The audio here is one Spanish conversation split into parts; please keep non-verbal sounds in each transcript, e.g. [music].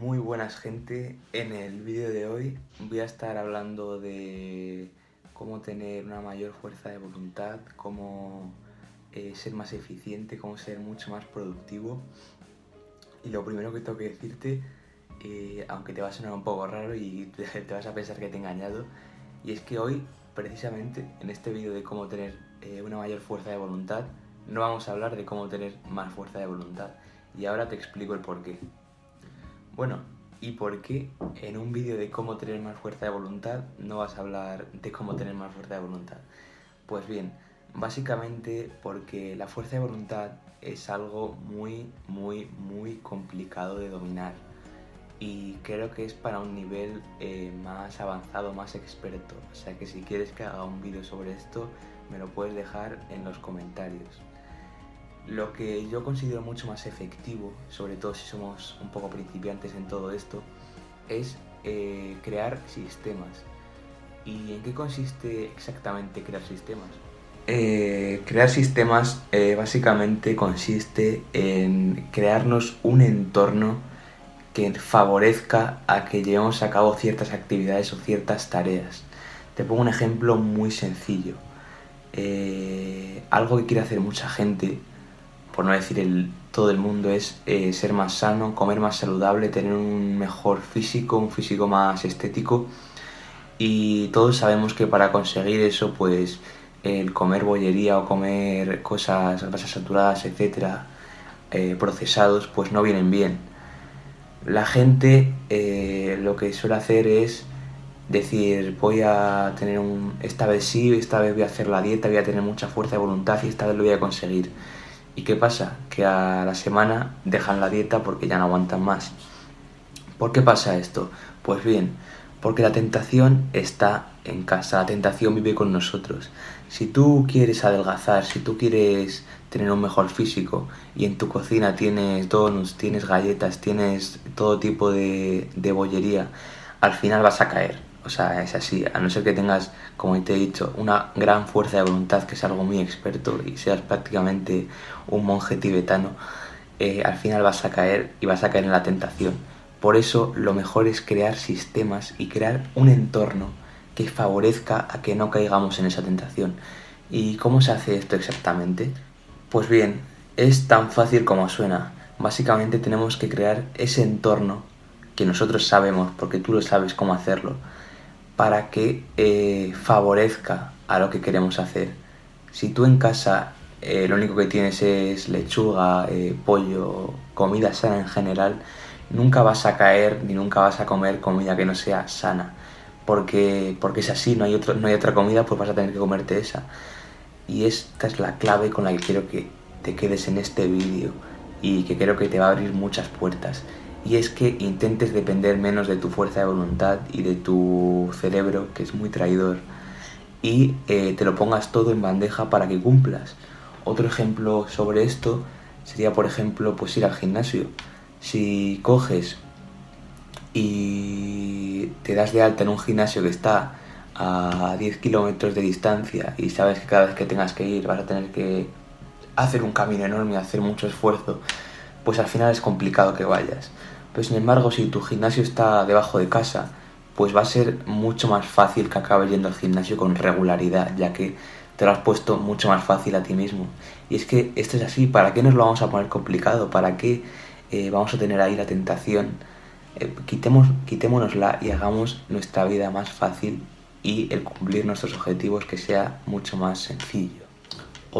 Muy buenas gente, en el vídeo de hoy voy a estar hablando de cómo tener una mayor fuerza de voluntad, cómo eh, ser más eficiente, cómo ser mucho más productivo. Y lo primero que tengo que decirte, eh, aunque te va a sonar un poco raro y [laughs] te vas a pensar que te he engañado, y es que hoy, precisamente, en este vídeo de cómo tener eh, una mayor fuerza de voluntad, no vamos a hablar de cómo tener más fuerza de voluntad. Y ahora te explico el porqué. Bueno, ¿y por qué en un vídeo de cómo tener más fuerza de voluntad no vas a hablar de cómo tener más fuerza de voluntad? Pues bien, básicamente porque la fuerza de voluntad es algo muy, muy, muy complicado de dominar y creo que es para un nivel eh, más avanzado, más experto. O sea que si quieres que haga un vídeo sobre esto, me lo puedes dejar en los comentarios. Lo que yo considero mucho más efectivo, sobre todo si somos un poco principiantes en todo esto, es eh, crear sistemas. ¿Y en qué consiste exactamente crear sistemas? Eh, crear sistemas eh, básicamente consiste en crearnos un entorno que favorezca a que llevemos a cabo ciertas actividades o ciertas tareas. Te pongo un ejemplo muy sencillo. algo que quiere hacer mucha gente por no decir el, todo el mundo, es eh, ser más sano, comer más saludable, tener un mejor físico, un físico más estético. Y todos sabemos que para conseguir eso, pues el comer bollería o comer cosas grasas saturadas, etcétera, eh, procesados, pues no vienen bien. La gente eh, lo que suele hacer es decir, voy a tener un. Esta vez sí, esta vez voy a hacer la dieta, voy a tener mucha fuerza de voluntad y esta vez lo voy a conseguir. ¿Y qué pasa? Que a la semana dejan la dieta porque ya no aguantan más. ¿Por qué pasa esto? Pues bien, porque la tentación está en casa, la tentación vive con nosotros. Si tú quieres adelgazar, si tú quieres tener un mejor físico y en tu cocina tienes donuts, tienes galletas, tienes todo tipo de, de bollería, al final vas a caer. O sea, es así, a no ser que tengas, como te he dicho, una gran fuerza de voluntad, que es algo muy experto y seas prácticamente un monje tibetano, eh, al final vas a caer y vas a caer en la tentación. Por eso lo mejor es crear sistemas y crear un entorno que favorezca a que no caigamos en esa tentación. ¿Y cómo se hace esto exactamente? Pues bien, es tan fácil como suena. Básicamente tenemos que crear ese entorno que nosotros sabemos, porque tú lo sabes cómo hacerlo para que eh, favorezca a lo que queremos hacer. Si tú en casa eh, lo único que tienes es lechuga, eh, pollo, comida sana en general, nunca vas a caer ni nunca vas a comer comida que no sea sana. Porque, porque es así, no hay, otro, no hay otra comida, pues vas a tener que comerte esa. Y esta es la clave con la que quiero que te quedes en este vídeo y que creo que te va a abrir muchas puertas y es que intentes depender menos de tu fuerza de voluntad y de tu cerebro, que es muy traidor, y eh, te lo pongas todo en bandeja para que cumplas. Otro ejemplo sobre esto sería, por ejemplo, pues ir al gimnasio. Si coges y te das de alta en un gimnasio que está a 10 kilómetros de distancia y sabes que cada vez que tengas que ir vas a tener que hacer un camino enorme, hacer mucho esfuerzo, pues al final es complicado que vayas. Pero sin embargo, si tu gimnasio está debajo de casa, pues va a ser mucho más fácil que acabes yendo al gimnasio con regularidad, ya que te lo has puesto mucho más fácil a ti mismo. Y es que esto es así, ¿para qué nos lo vamos a poner complicado? ¿Para qué eh, vamos a tener ahí la tentación? Eh, quitemos, quitémonosla y hagamos nuestra vida más fácil y el cumplir nuestros objetivos que sea mucho más sencillo.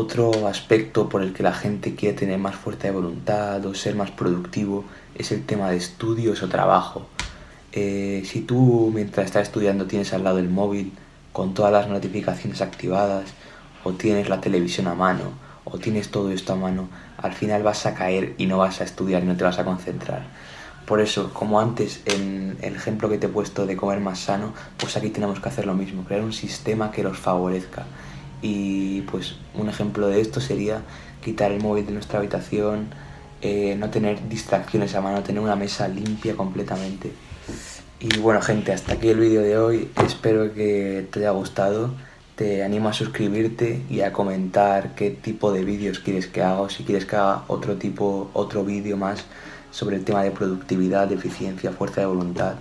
Otro aspecto por el que la gente quiere tener más fuerza de voluntad o ser más productivo es el tema de estudios o trabajo. Eh, si tú mientras estás estudiando tienes al lado el móvil con todas las notificaciones activadas o tienes la televisión a mano o tienes todo esto a mano, al final vas a caer y no vas a estudiar y no te vas a concentrar. Por eso, como antes en el ejemplo que te he puesto de comer más sano, pues aquí tenemos que hacer lo mismo, crear un sistema que los favorezca. Y pues un ejemplo de esto sería quitar el móvil de nuestra habitación, eh, no tener distracciones a mano, tener una mesa limpia completamente. Y bueno gente, hasta aquí el vídeo de hoy, espero que te haya gustado, te animo a suscribirte y a comentar qué tipo de vídeos quieres que haga o si quieres que haga otro tipo, otro vídeo más sobre el tema de productividad, de eficiencia, fuerza de voluntad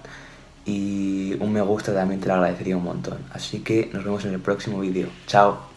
y un me gusta también te lo agradecería un montón. Así que nos vemos en el próximo vídeo. Chao.